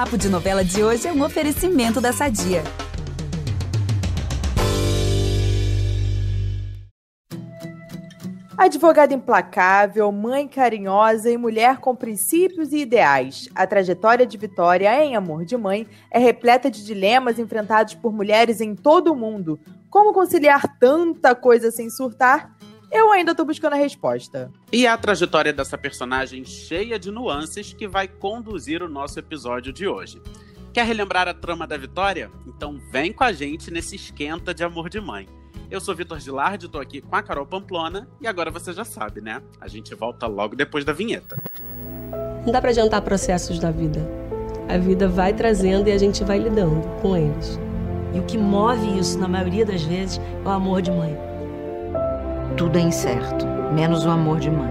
Papo de Novela de hoje é um oferecimento da Sadia. Advogada implacável, mãe carinhosa e mulher com princípios e ideais. A trajetória de Vitória em Amor de Mãe é repleta de dilemas enfrentados por mulheres em todo o mundo. Como conciliar tanta coisa sem surtar? Eu ainda tô buscando a resposta. E a trajetória dessa personagem cheia de nuances que vai conduzir o nosso episódio de hoje. Quer relembrar a trama da Vitória? Então vem com a gente nesse esquenta de amor de mãe. Eu sou Vitor Gilardi, tô aqui com a Carol Pamplona e agora você já sabe, né? A gente volta logo depois da vinheta. Não dá para adiantar processos da vida. A vida vai trazendo e a gente vai lidando com eles. E o que move isso, na maioria das vezes, é o amor de mãe. Tudo é incerto, menos o amor de mãe.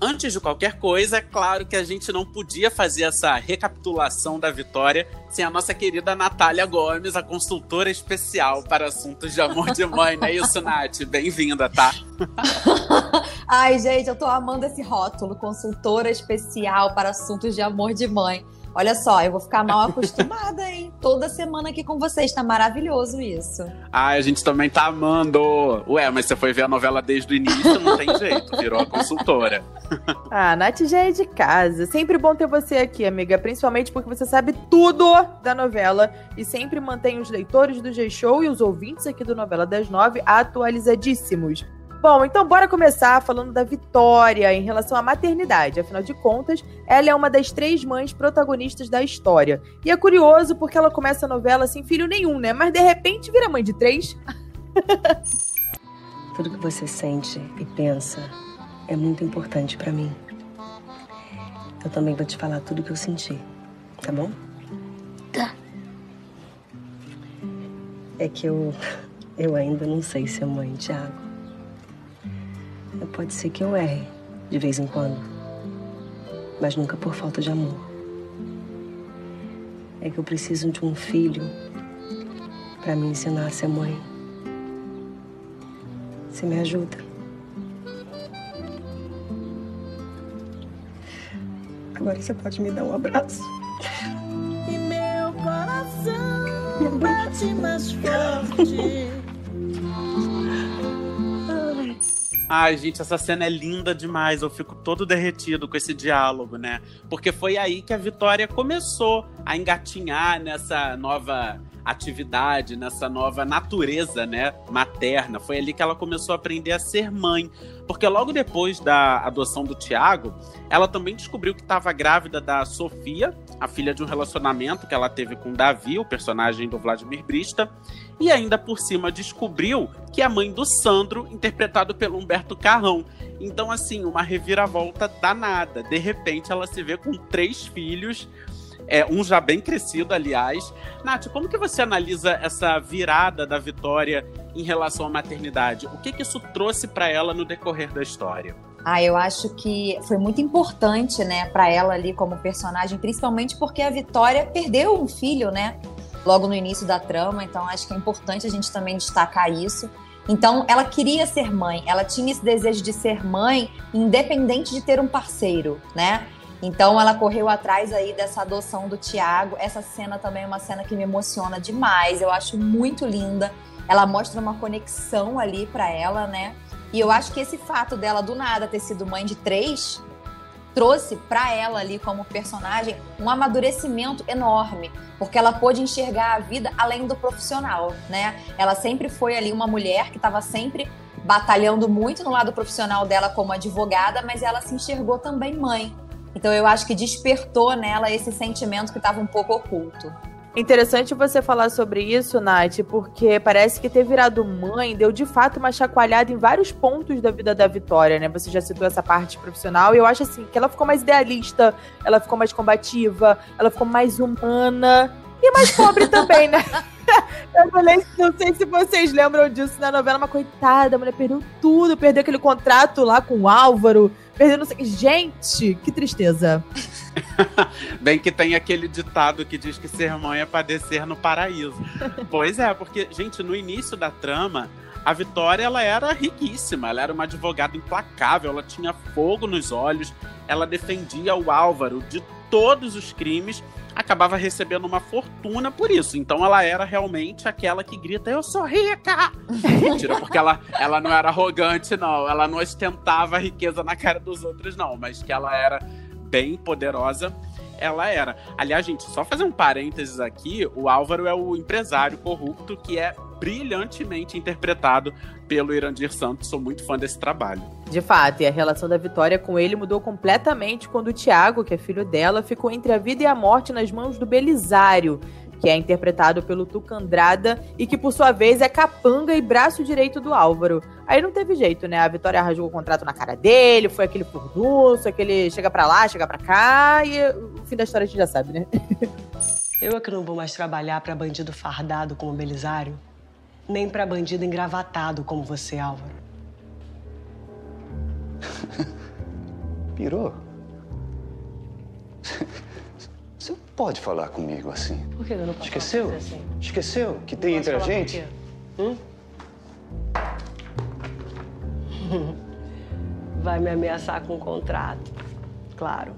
Antes de qualquer coisa, é claro que a gente não podia fazer essa recapitulação da vitória sem a nossa querida Natália Gomes, a consultora especial para assuntos de amor de mãe, não é isso, Nath? Bem-vinda, tá? Ai, gente, eu tô amando esse rótulo, consultora especial para assuntos de amor de mãe. Olha só, eu vou ficar mal acostumada, hein? Toda semana aqui com vocês, tá maravilhoso isso. Ai, a gente também tá amando. Ué, mas você foi ver a novela desde o início, não tem jeito, virou a consultora. ah, a Nath já é de casa. Sempre bom ter você aqui, amiga, principalmente porque você sabe tudo da novela e sempre mantém os leitores do G-Show e os ouvintes aqui do Novela das Nove atualizadíssimos. Bom, então bora começar falando da Vitória em relação à maternidade. Afinal de contas, ela é uma das três mães protagonistas da história. E é curioso porque ela começa a novela sem filho nenhum, né? Mas de repente vira mãe de três. Tudo que você sente e pensa é muito importante para mim. Eu também vou te falar tudo que eu senti, tá bom? Tá. É que eu eu ainda não sei ser mãe, Thiago. Pode ser que eu erre de vez em quando, mas nunca por falta de amor. É que eu preciso de um filho para me ensinar a ser mãe. Você me ajuda? Agora você pode me dar um abraço. E meu coração bate mais forte. Ai, gente, essa cena é linda demais. Eu fico todo derretido com esse diálogo, né? Porque foi aí que a Vitória começou a engatinhar nessa nova atividade, nessa nova natureza, né, materna. Foi ali que ela começou a aprender a ser mãe, porque logo depois da adoção do Tiago, ela também descobriu que estava grávida da Sofia, a filha de um relacionamento que ela teve com Davi, o personagem do Vladimir Brista, e ainda por cima descobriu que é a mãe do Sandro, interpretado pelo Humberto Carrão. Então, assim, uma reviravolta danada. De repente, ela se vê com três filhos é, um já bem crescido, aliás. Nath, como que você analisa essa virada da Vitória em relação à maternidade? O que, que isso trouxe para ela no decorrer da história? Ah, eu acho que foi muito importante, né, para ela ali como personagem, principalmente porque a Vitória perdeu um filho, né, logo no início da trama, então acho que é importante a gente também destacar isso. Então, ela queria ser mãe, ela tinha esse desejo de ser mãe, independente de ter um parceiro, né? Então ela correu atrás aí dessa adoção do Tiago. Essa cena também é uma cena que me emociona demais. Eu acho muito linda. Ela mostra uma conexão ali para ela, né? E eu acho que esse fato dela do nada ter sido mãe de três trouxe para ela ali como personagem um amadurecimento enorme, porque ela pôde enxergar a vida além do profissional, né? Ela sempre foi ali uma mulher que estava sempre batalhando muito no lado profissional dela como advogada, mas ela se enxergou também mãe. Então eu acho que despertou nela esse sentimento que estava um pouco oculto. Interessante você falar sobre isso, Nath, porque parece que ter virado mãe deu de fato uma chacoalhada em vários pontos da vida da Vitória, né? Você já citou essa parte profissional, e eu acho assim que ela ficou mais idealista, ela ficou mais combativa, ela ficou mais humana e mais pobre também, né? Eu falei, não sei se vocês lembram disso na novela, mas coitada, a mulher perdeu tudo, perdeu aquele contrato lá com o Álvaro, perdeu não sei. Gente, que tristeza. Bem que tem aquele ditado que diz que ser mãe é padecer no paraíso. pois é, porque, gente, no início da trama, a Vitória ela era riquíssima, ela era uma advogada implacável, ela tinha fogo nos olhos, ela defendia o Álvaro de todos os crimes, acabava recebendo uma fortuna por isso. Então ela era realmente aquela que grita: Eu sou rica! Mentira, porque ela, ela não era arrogante, não. Ela não ostentava riqueza na cara dos outros, não. Mas que ela era bem poderosa ela era. Aliás, gente, só fazer um parênteses aqui: o Álvaro é o empresário corrupto que é brilhantemente interpretado pelo Irandir Santos. Sou muito fã desse trabalho. De fato, e a relação da Vitória com ele mudou completamente quando o Tiago, que é filho dela, ficou entre a vida e a morte nas mãos do Belisário, que é interpretado pelo Tucandrada e que, por sua vez, é capanga e braço direito do Álvaro. Aí não teve jeito, né? A Vitória rasgou o contrato na cara dele, foi aquele furdunço, aquele chega pra lá, chega pra cá, e o fim da história a gente já sabe, né? Eu é que não vou mais trabalhar pra bandido fardado como Belisário, nem pra bandido engravatado como você, Álvaro. Pirou? Você pode falar comigo assim? Por que eu não posso Esqueceu? falar assim? Esqueceu que tem entre a gente? Hum? Vai me ameaçar com um contrato. Claro.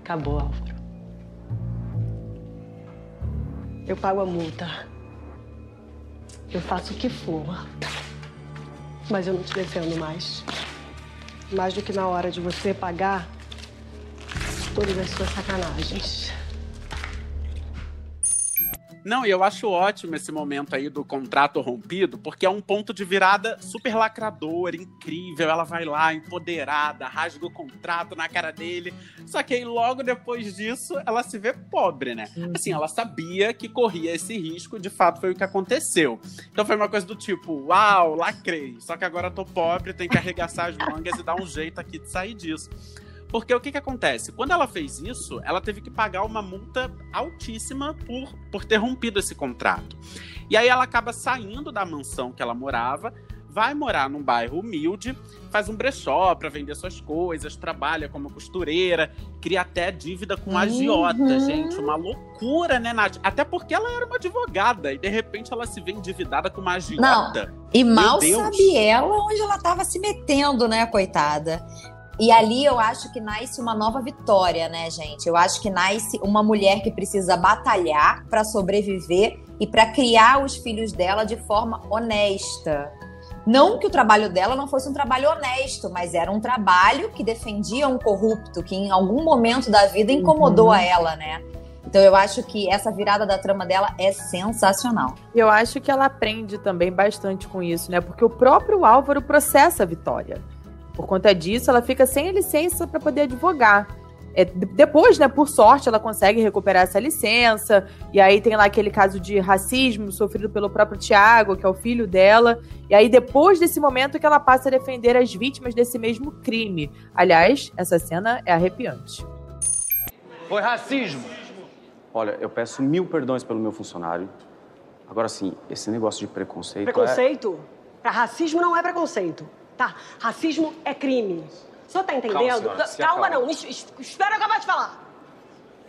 Acabou, Álvaro. Eu pago a multa. Eu faço o que for. Mas eu não te defendo mais. Mais do que na hora de você pagar todas as suas sacanagens. Não, e eu acho ótimo esse momento aí do contrato rompido, porque é um ponto de virada super lacrador, incrível. Ela vai lá, empoderada, rasga o contrato na cara dele. Só que aí, logo depois disso, ela se vê pobre, né? Assim, ela sabia que corria esse risco, de fato foi o que aconteceu. Então foi uma coisa do tipo, uau, lacrei. Só que agora tô pobre, tenho que arregaçar as mangas e dar um jeito aqui de sair disso. Porque o que, que acontece? Quando ela fez isso, ela teve que pagar uma multa altíssima por, por ter rompido esse contrato. E aí ela acaba saindo da mansão que ela morava, vai morar num bairro humilde, faz um brechó para vender suas coisas, trabalha como costureira, cria até dívida com um agiota, Uhum. gente. Uma loucura, né, Nath? Até porque ela era uma advogada e de repente ela se vê endividada com uma agiota. E Meu mal Deus. sabe ela onde ela estava se metendo, né, coitada. E ali eu acho que nasce uma nova vitória, né, gente? Eu acho que nasce uma mulher que precisa batalhar para sobreviver e para criar os filhos dela de forma honesta. Não que o trabalho dela não fosse um trabalho honesto, mas era um trabalho que defendia um corrupto, que em algum momento da vida incomodou Uhum. a ela, né? Então eu acho que essa virada da trama dela é sensacional. Eu acho que ela aprende também bastante com isso, né? Porque o próprio Álvaro processa a Vitória. Por conta disso, ela fica sem a licença para poder advogar. É, depois, né, por sorte, ela consegue recuperar essa licença. E aí tem lá aquele caso de racismo sofrido pelo próprio Tiago, que é o filho dela. E aí, depois desse momento, que ela passa a defender as vítimas desse mesmo crime. Aliás, essa cena é arrepiante. Foi racismo. Olha, eu peço mil perdões pelo meu funcionário. Agora sim, esse negócio de preconceito. é- Preconceito? Pra racismo não é preconceito, tá? Racismo é crime. O senhor tá entendendo? Calma, senhora, se Calma, acalma. não. Es- es- Espera eu acabar de falar.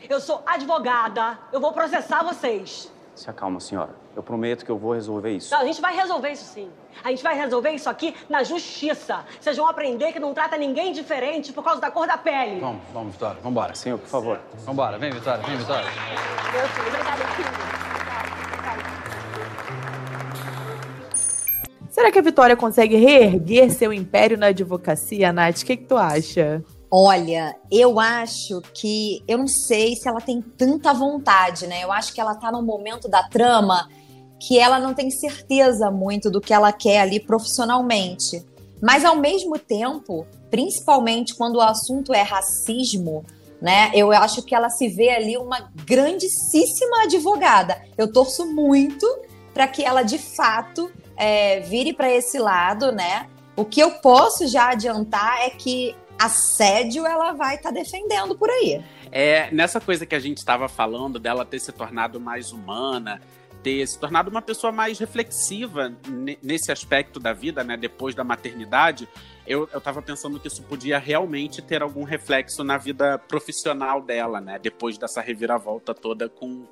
Eu sou advogada. Eu vou processar vocês. Se acalma, senhora. Eu prometo que eu vou resolver isso. Não, a gente vai resolver isso sim. A gente vai resolver isso aqui na justiça. Vocês vão aprender que não trata ninguém diferente por causa da cor da pele. Vamos, vamos, Vitória. Vambora. Senhor, por favor. Vambora. Vem, Vitória. Vem, Vitória. Meu filho, obrigada, filho. Será que a Vitória consegue reerguer seu império na advocacia, Nath? O que, que tu acha? Olha, eu acho que. Eu não sei se ela tem tanta vontade, né? Eu acho que ela tá num momento da trama que ela não tem certeza muito do que ela quer ali profissionalmente. Mas ao mesmo tempo, principalmente quando o assunto é racismo, né? Eu acho que ela se vê ali uma grandíssima advogada. Eu torço muito para que ela de fato é, vire para esse lado, né? O que eu posso já adiantar é que assédio ela vai estar defendendo por aí. É, nessa coisa que a gente estava falando dela ter se tornado mais humana, ter se tornado uma pessoa mais reflexiva ne- nesse aspecto da vida, né, depois da maternidade, eu, eu tava pensando que isso podia realmente ter algum reflexo na vida profissional dela, né, depois dessa reviravolta toda com,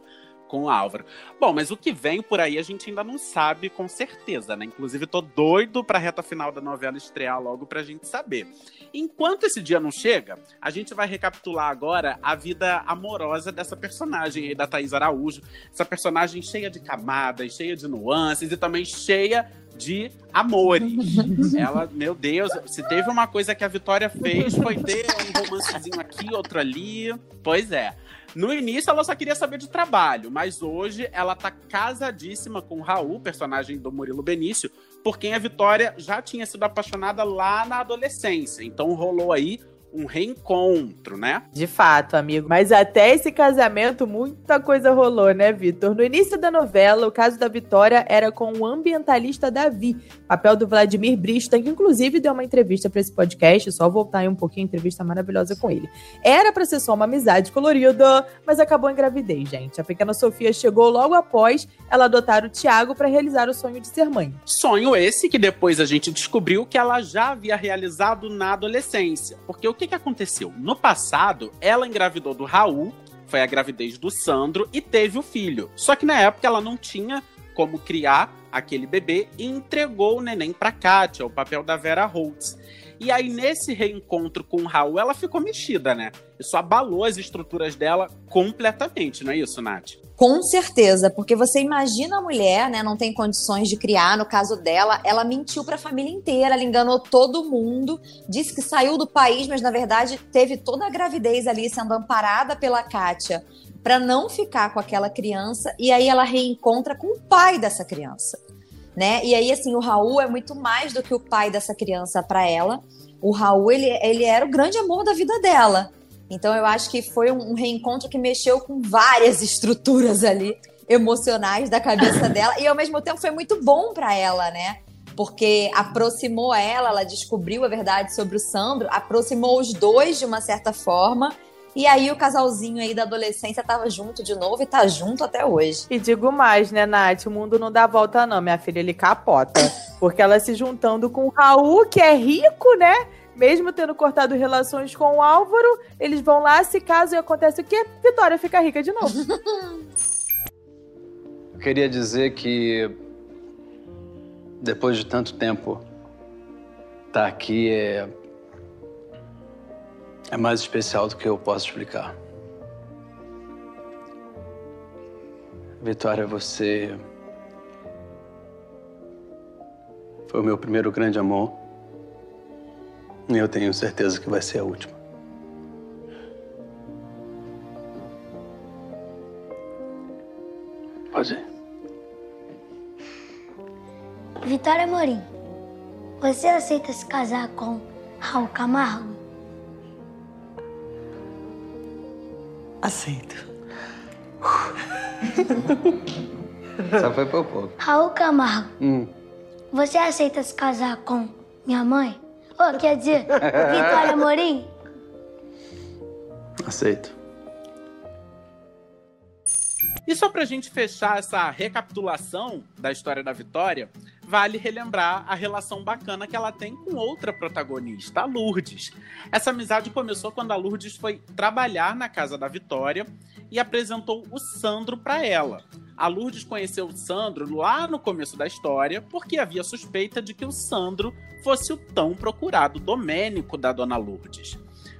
com o Álvaro. Bom, mas o que vem por aí a gente ainda não sabe com certeza, né? Inclusive, tô doido pra reta final da novela estrear logo pra gente saber. Enquanto esse dia não chega, a gente vai recapitular agora a vida amorosa dessa personagem aí da Thaís Araújo. Essa personagem cheia de camadas, cheia de nuances e também cheia de amores. Ela, meu Deus, se teve uma coisa que a Vitória fez foi ter um romancezinho aqui, outro ali. Pois é. No início ela só queria saber de trabalho, mas hoje ela tá casadíssima com Raul, personagem do Murilo Benício, por quem a Vitória já tinha sido apaixonada lá na adolescência. Então rolou aí um reencontro, né? De fato, amigo. Mas até esse casamento, muita coisa rolou, né, Vitor? No início da novela, o caso da Vitória era com o ambientalista Davi, papel do Vladimir Brista, que inclusive deu uma entrevista para esse podcast, só voltar aí um pouquinho, entrevista maravilhosa com ele. Era para ser só uma amizade colorida, mas acabou em gravidez, gente. A pequena Sofia chegou logo após ela adotar o Tiago para realizar o sonho de ser mãe. Sonho esse que depois a gente descobriu que ela já havia realizado na adolescência. Porque o que, que aconteceu? No passado, ela engravidou do Raul, foi a gravidez do Sandro, e teve o filho. Só que na época ela não tinha como criar aquele bebê e entregou o neném para Kátia, o papel da Vera Holtz. E aí, nesse reencontro com o Raul, ela ficou mexida, né? Isso abalou as estruturas dela completamente, não é isso, Nath? Com certeza, porque você imagina a mulher, né, não tem condições de criar, no caso dela, ela mentiu para a família inteira, ela enganou todo mundo, disse que saiu do país, mas na verdade teve toda a gravidez ali sendo amparada pela Kátia para não ficar com aquela criança e aí ela reencontra com o pai dessa criança, né? E aí assim, o Raul é muito mais do que o pai dessa criança para ela. O Raul, ele, ele era o grande amor da vida dela. Então eu acho que foi um reencontro que mexeu com várias estruturas ali emocionais da cabeça dela e ao mesmo tempo foi muito bom para ela, né? Porque aproximou ela, ela descobriu a verdade sobre o Sandro, aproximou os dois de uma certa forma. E aí o casalzinho aí da adolescência tava junto de novo e tá junto até hoje. E digo mais, né, Nath? O mundo não dá volta, não. Minha filha, ele capota. Porque ela se juntando com o Raul, que é rico, né? Mesmo tendo cortado relações com o Álvaro, eles vão lá, se casam e acontece o quê? Vitória fica rica de novo. Eu queria dizer que depois de tanto tempo estar tá aqui é é mais especial do que eu posso explicar. Vitória, você foi o meu primeiro grande amor. Eu tenho certeza que vai ser a última. Pode ir. Vitória Morim, você aceita se casar com Raul Camargo? Aceito. Só foi por pouco. Raul Camargo, Hum. você aceita se casar com minha mãe? Oh, quer dizer, Vitória Morim? Aceito. E só pra gente fechar essa recapitulação da história da Vitória, vale relembrar a relação bacana que ela tem com outra protagonista, a Lourdes. Essa amizade começou quando a Lourdes foi trabalhar na casa da Vitória e apresentou o Sandro para ela. A Lourdes conheceu o Sandro lá no começo da história porque havia suspeita de que o Sandro fosse o tão procurado Domênico da Dona Lourdes.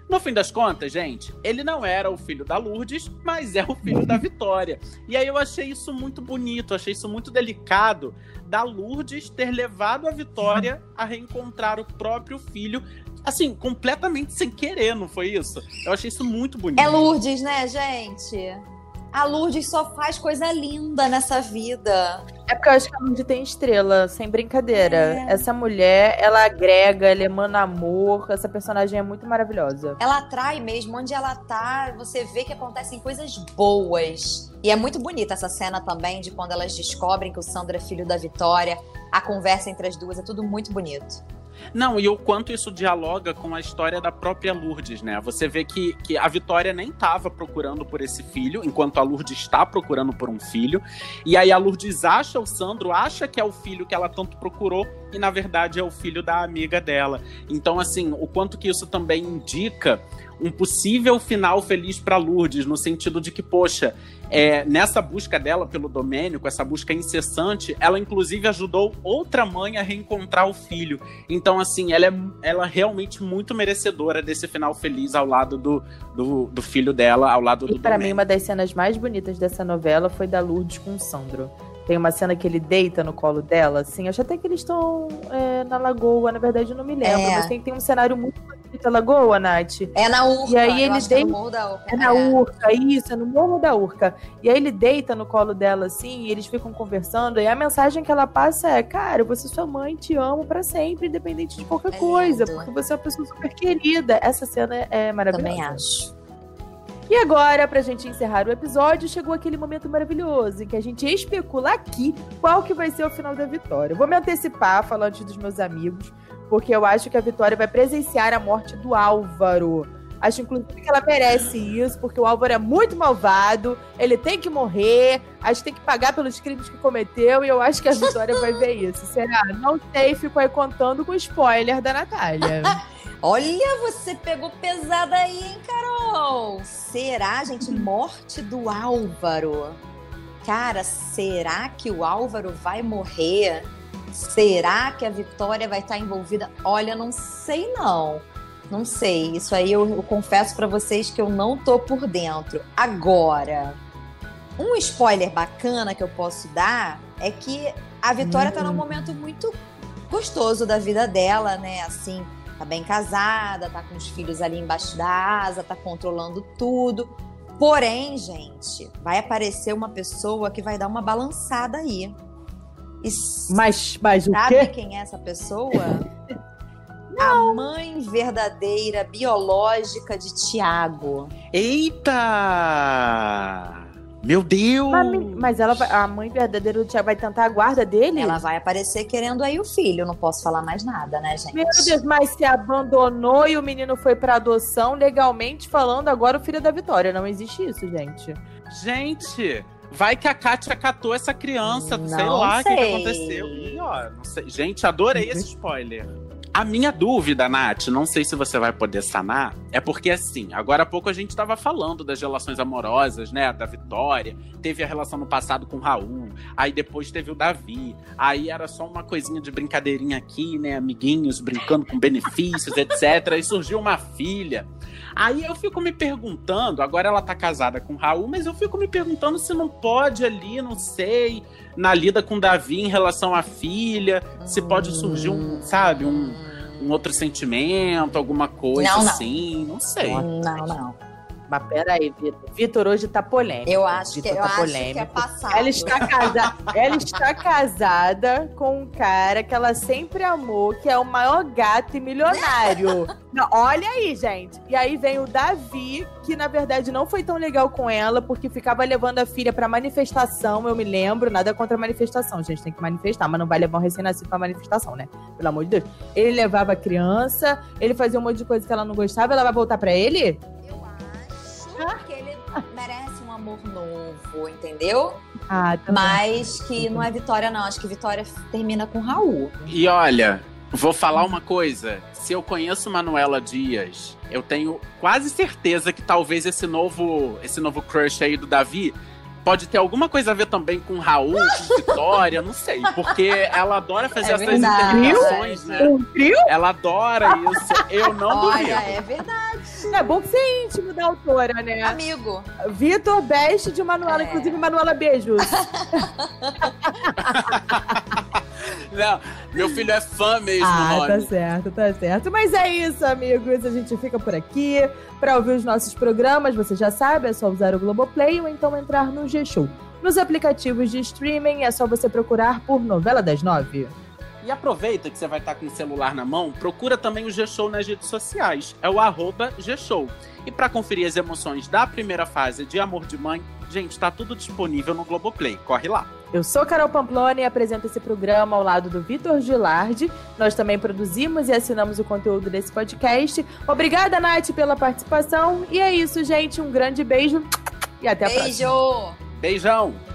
No fim das contas, gente, ele não era o filho da Lourdes, mas é o filho da Vitória. E aí eu achei isso muito bonito, achei isso muito delicado da Lourdes ter levado a Vitória a reencontrar o próprio filho, assim, completamente sem querer, não foi isso? Eu achei isso muito bonito. É Lourdes, né, gente? A Lourdes só faz coisa linda nessa vida. É porque eu acho que a Lourdes tem estrela, sem brincadeira. Essa mulher, ela agrega, ela emana amor. Essa personagem é muito maravilhosa. Ela atrai mesmo, onde ela tá, você vê que acontecem coisas boas. E é muito bonita essa cena também, de quando elas descobrem que o Sandro é filho da Vitória. A conversa entre as duas é tudo muito bonito. Não, e o quanto isso dialoga com a história da própria Lourdes, né? Você vê que, que a Vitória nem estava procurando por esse filho, enquanto a Lourdes está procurando por um filho. E aí a Lourdes acha o Sandro, acha que é o filho que ela tanto procurou, e na verdade é o filho da amiga dela. Então, assim, o quanto que isso também indica um possível final feliz para Lourdes, no sentido de que, poxa, é, nessa busca dela pelo Domênico, essa busca incessante, ela inclusive ajudou outra mãe a reencontrar o filho. Então, assim, ela é ela é realmente muito merecedora desse final feliz ao lado do, do, do filho dela, ao lado do E pra mim, uma das cenas mais bonitas dessa novela foi da Lourdes com o Sandro. Tem uma cena que ele deita no colo dela, assim. Acho até que eles estão é, na lagoa, na verdade eu não me lembro. É. Mas tem, tem um cenário muito bonito da lagoa, Nath. É na Urca. E aí ele que é no deita. Morro da Urca. É na Urca, isso, é no Morro da Urca. E aí ele deita no colo dela, assim, e eles ficam conversando. E a mensagem que ela passa é: Cara, você é sua mãe, te amo pra sempre, independente de qualquer coisa, porque você é uma pessoa super querida. Essa cena é maravilhosa. Também acho. E agora, pra gente encerrar o episódio, chegou aquele momento maravilhoso em que a gente especula aqui qual que vai ser o final da Vitória. Vou me antecipar falando dos meus amigos, porque eu acho que a Vitória vai presenciar a morte do Álvaro. Acho, inclusive, que ela merece isso, porque o Álvaro é muito malvado, ele tem que morrer, acho que tem que pagar pelos crimes que cometeu, e eu acho que a Vitória vai ver isso. Será? Não sei, fico aí contando com spoiler da Natália. Olha, você pegou pesada aí, hein, Carol? Será, gente, morte do Álvaro? Cara, será que o Álvaro vai morrer? Será que a Vitória vai estar envolvida? Olha, não sei não. Não sei. Isso aí eu, eu confesso pra vocês que eu não tô por dentro. Agora, um spoiler bacana que eu posso dar é que a Vitória tá num momento muito gostoso da vida dela, né? Assim, tá bem casada, tá com os filhos ali embaixo da asa, tá controlando tudo. Porém, gente, vai aparecer uma pessoa que vai dar uma balançada aí. E Mas, mas o sabe quê? quem é essa pessoa? A mãe verdadeira, biológica de Tiago. Eita! Meu Deus! Mas, mas ela vai- a mãe verdadeira do Thiago vai tentar a guarda dele? Ela vai aparecer querendo aí o filho. Não posso falar mais nada, né, gente? Meu Deus, mas se abandonou e o menino foi pra adoção, legalmente falando, agora o filho é da Vitória. Não existe isso, gente. Gente, vai que a Kátia catou essa criança, sei Não lá o que, que sei. aconteceu. Ih, ó, não sei. Gente, adorei esse spoiler. A minha dúvida, Nath, não sei se você vai poder sanar, é porque assim, agora há pouco a gente tava falando das relações amorosas, né, da Vitória, teve a relação no passado com o Raul, aí depois teve o Davi, aí era só uma coisinha de brincadeirinha aqui, né, amiguinhos brincando com benefícios, etc, aí surgiu uma filha. Aí eu fico me perguntando, agora ela tá casada com o Raul, mas eu fico me perguntando se não pode ali, não sei, na lida com Davi em relação à filha, se pode surgir um, sabe, um, um outro sentimento, alguma coisa Não, não. assim, não sei. Não, não. Mas peraí, Vitor. Vitor hoje tá polêmico. Eu acho que, Vitor eu tá acho que é passado. Ela está, casa... ela está casada com um cara que ela sempre amou, que é o maior gato e milionário. Não, olha aí, gente. E aí vem o Davi, que na verdade não foi tão legal com ela, porque ficava levando a filha pra manifestação, eu me lembro. Nada contra a manifestação, gente. Tem que manifestar, mas não vai levar um recém-nascido pra manifestação, né? Pelo amor de Deus. Ele levava a criança, ele fazia um monte de coisa que ela não gostava, ela vai voltar pra ele? Acho que ele merece um amor novo, entendeu? Ah, tá Mas que não é Vitória, não. Acho que Vitória termina com Raul. E olha, vou falar uma coisa. Se eu conheço Manuela Dias, eu tenho quase certeza que talvez esse novo, esse novo crush aí do Davi pode ter alguma coisa a ver também com Raul, com Vitória, não sei. Porque ela adora fazer É essas verdade. interpretações, né? Um trio? Ela adora isso. Eu não duvido. Olha, é verdade. É bom que você é íntimo da autora, né? Amigo. Vitor Best de Manuela, É. inclusive Manuela, beijos. Não, meu filho é fã mesmo, ah, nome. tá certo, tá certo. Mas é isso, amigos. A gente fica por aqui. Pra ouvir os nossos programas, você já sabe, é só usar o Globoplay ou então entrar no G-Show. Nos aplicativos de streaming é só você procurar por Novela das Nove. E aproveita que você vai estar com o celular na mão, procura também o G-Show nas redes sociais. É o arroba G-Show. E para conferir as emoções da primeira fase de Amor de Mãe, gente, tá tudo disponível no Globoplay. Corre lá. Eu sou Carol Pamplona e apresento esse programa ao lado do Vitor Gilardi. Nós também produzimos e assinamos o conteúdo desse podcast. Obrigada, Nath, pela participação. E é isso, gente. Um grande beijo e até a próxima. Beijo! Beijão!